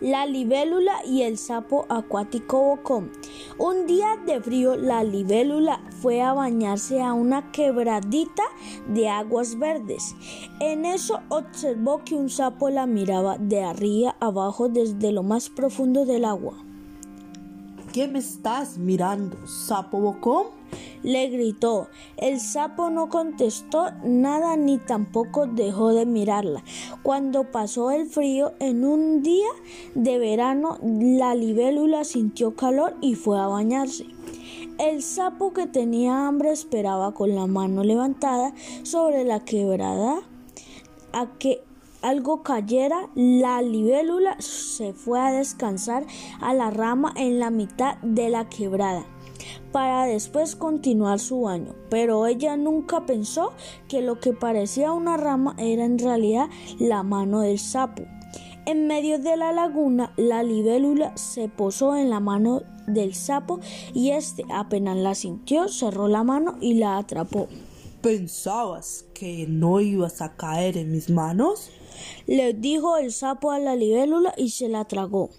La libélula y el sapo acuático bocón. Un día de frío, la libélula fue a bañarse a una quebradita de aguas verdes. En eso observó que un sapo la miraba de arriba abajo desde lo más profundo del agua. ¿Qué me estás mirando, sapo bocón? Le gritó. El sapo no contestó nada ni tampoco dejó de mirarla. Cuando pasó el frío en un día de verano, la libélula sintió calor y fue a bañarse. El sapo que tenía hambre esperaba con la mano levantada sobre la quebrada a que algo cayera, la libélula se fue a descansar a la rama en la mitad de la quebrada para después continuar su baño, pero ella nunca pensó que lo que parecía una rama era en realidad la mano del sapo. En medio de la laguna, la libélula se posó en la mano del sapo y éste apenas la sintió, cerró la mano y la atrapó. ¿Pensabas que no ibas a caer en mis manos? Le dijo el sapo a la libélula y se la tragó.